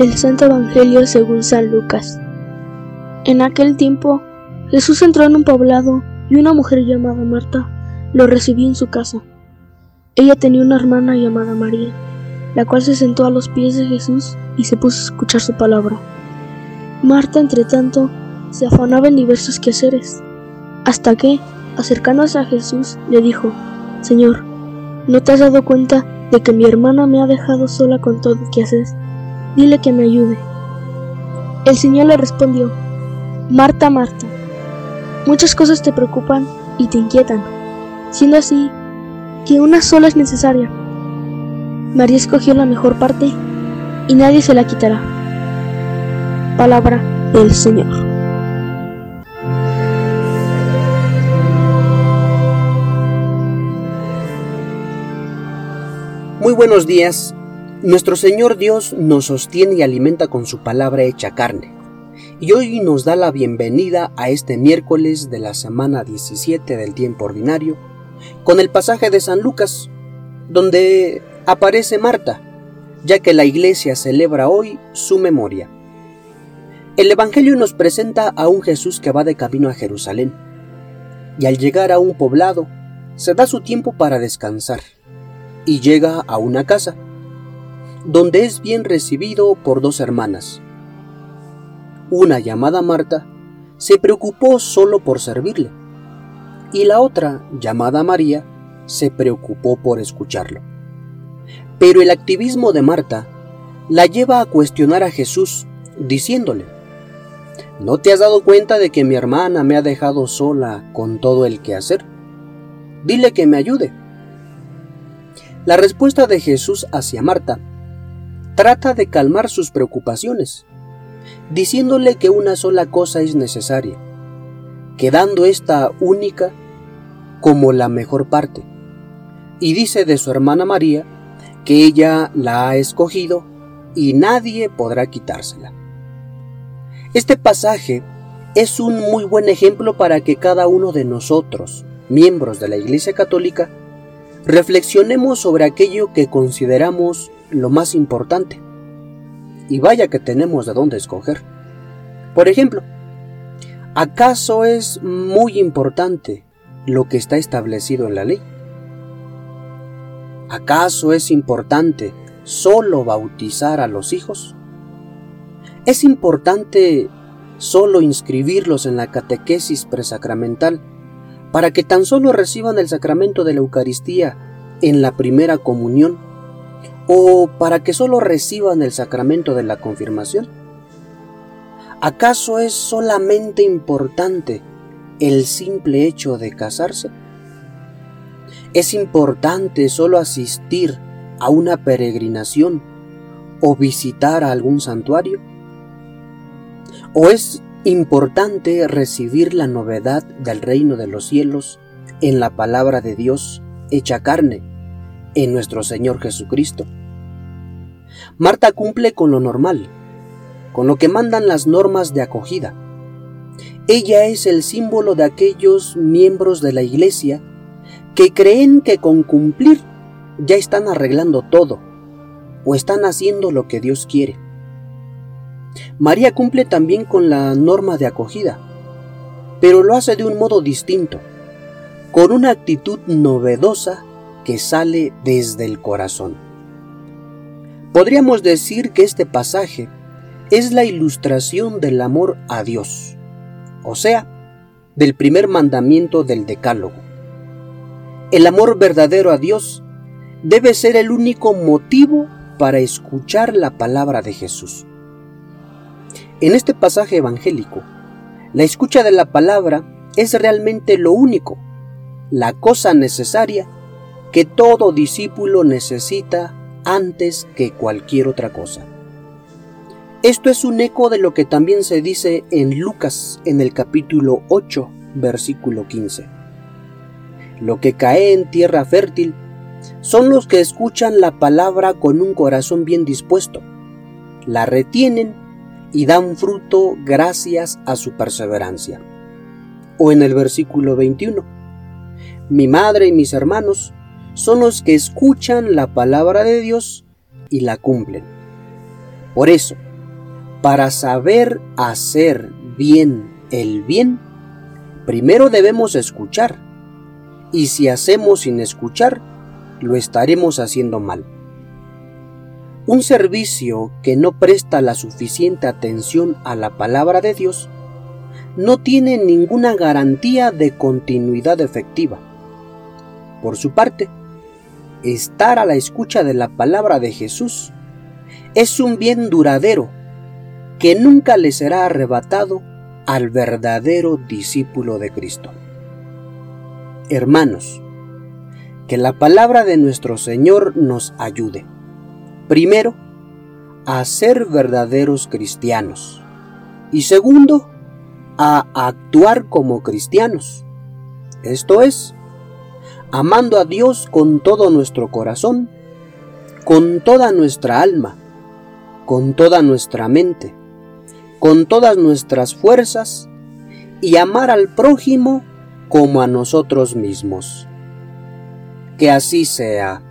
del Santo Evangelio según San Lucas. En aquel tiempo, Jesús entró en un poblado y una mujer llamada Marta lo recibió en su casa. Ella tenía una hermana llamada María, la cual se sentó a los pies de Jesús y se puso a escuchar su palabra. Marta, entre tanto, se afanaba en diversos quehaceres, hasta que, acercándose a Jesús, le dijo, Señor, ¿no te has dado cuenta de que mi hermana me ha dejado sola con todo que haces? Dile que me ayude. El Señor le respondió, Marta, Marta, muchas cosas te preocupan y te inquietan, siendo así que una sola es necesaria. María escogió la mejor parte y nadie se la quitará. Palabra del Señor. Muy buenos días. Nuestro Señor Dios nos sostiene y alimenta con su palabra hecha carne. Y hoy nos da la bienvenida a este miércoles de la semana 17 del tiempo ordinario, con el pasaje de San Lucas, donde aparece Marta, ya que la iglesia celebra hoy su memoria. El Evangelio nos presenta a un Jesús que va de camino a Jerusalén, y al llegar a un poblado, se da su tiempo para descansar, y llega a una casa, donde es bien recibido por dos hermanas. Una llamada Marta se preocupó solo por servirle, y la otra, llamada María, se preocupó por escucharlo. Pero el activismo de Marta la lleva a cuestionar a Jesús, diciéndole, ¿No te has dado cuenta de que mi hermana me ha dejado sola con todo el que hacer? Dile que me ayude. La respuesta de Jesús hacia Marta trata de calmar sus preocupaciones, diciéndole que una sola cosa es necesaria, quedando esta única como la mejor parte. Y dice de su hermana María que ella la ha escogido y nadie podrá quitársela. Este pasaje es un muy buen ejemplo para que cada uno de nosotros, miembros de la Iglesia Católica, reflexionemos sobre aquello que consideramos lo más importante. Y vaya que tenemos de dónde escoger. Por ejemplo, ¿acaso es muy importante lo que está establecido en la ley? ¿Acaso es importante solo bautizar a los hijos? ¿Es importante solo inscribirlos en la catequesis presacramental para que tan solo reciban el sacramento de la Eucaristía en la primera comunión o para que solo reciban el sacramento de la confirmación? ¿Acaso es solamente importante el simple hecho de casarse? ¿Es importante solo asistir a una peregrinación o visitar algún santuario? ¿O es importante recibir la novedad del reino de los cielos en la palabra de Dios hecha carne, en nuestro Señor Jesucristo? Marta cumple con lo normal, con lo que mandan las normas de acogida. Ella es el símbolo de aquellos miembros de la Iglesia que creen que con cumplir ya están arreglando todo o están haciendo lo que Dios quiere. María cumple también con la norma de acogida, pero lo hace de un modo distinto, con una actitud novedosa que sale desde el corazón. Podríamos decir que este pasaje es la ilustración del amor a Dios, o sea, del primer mandamiento del Decálogo. El amor verdadero a Dios debe ser el único motivo para escuchar la palabra de Jesús. En este pasaje evangélico, la escucha de la palabra es realmente lo único, la cosa necesaria que todo discípulo necesita antes que cualquier otra cosa. Esto es un eco de lo que también se dice en Lucas en el capítulo 8, versículo 15 lo que cae en tierra fértil, son los que escuchan la palabra con un corazón bien dispuesto, la retienen y dan fruto gracias a su perseverancia. O en el versículo 21, mi madre y mis hermanos son los que escuchan la palabra de Dios y la cumplen. Por eso, para saber hacer bien el bien, primero debemos escuchar, y si hacemos sin escuchar, lo estaremos haciendo mal. Un servicio que no presta la suficiente atención a la palabra de Dios no tiene ninguna garantía de continuidad efectiva. Por su parte, estar a la escucha de la palabra de Jesús es un bien duradero que nunca le será arrebatado al verdadero discípulo de Cristo. Hermanos, que la palabra de nuestro Señor nos ayude. Primero, a ser verdaderos cristianos. Y segundo, a actuar como cristianos. Esto es, amando a Dios con todo nuestro corazón, con toda nuestra alma, con toda nuestra mente, con todas nuestras fuerzas y amar al prójimo como a nosotros mismos. Que así sea.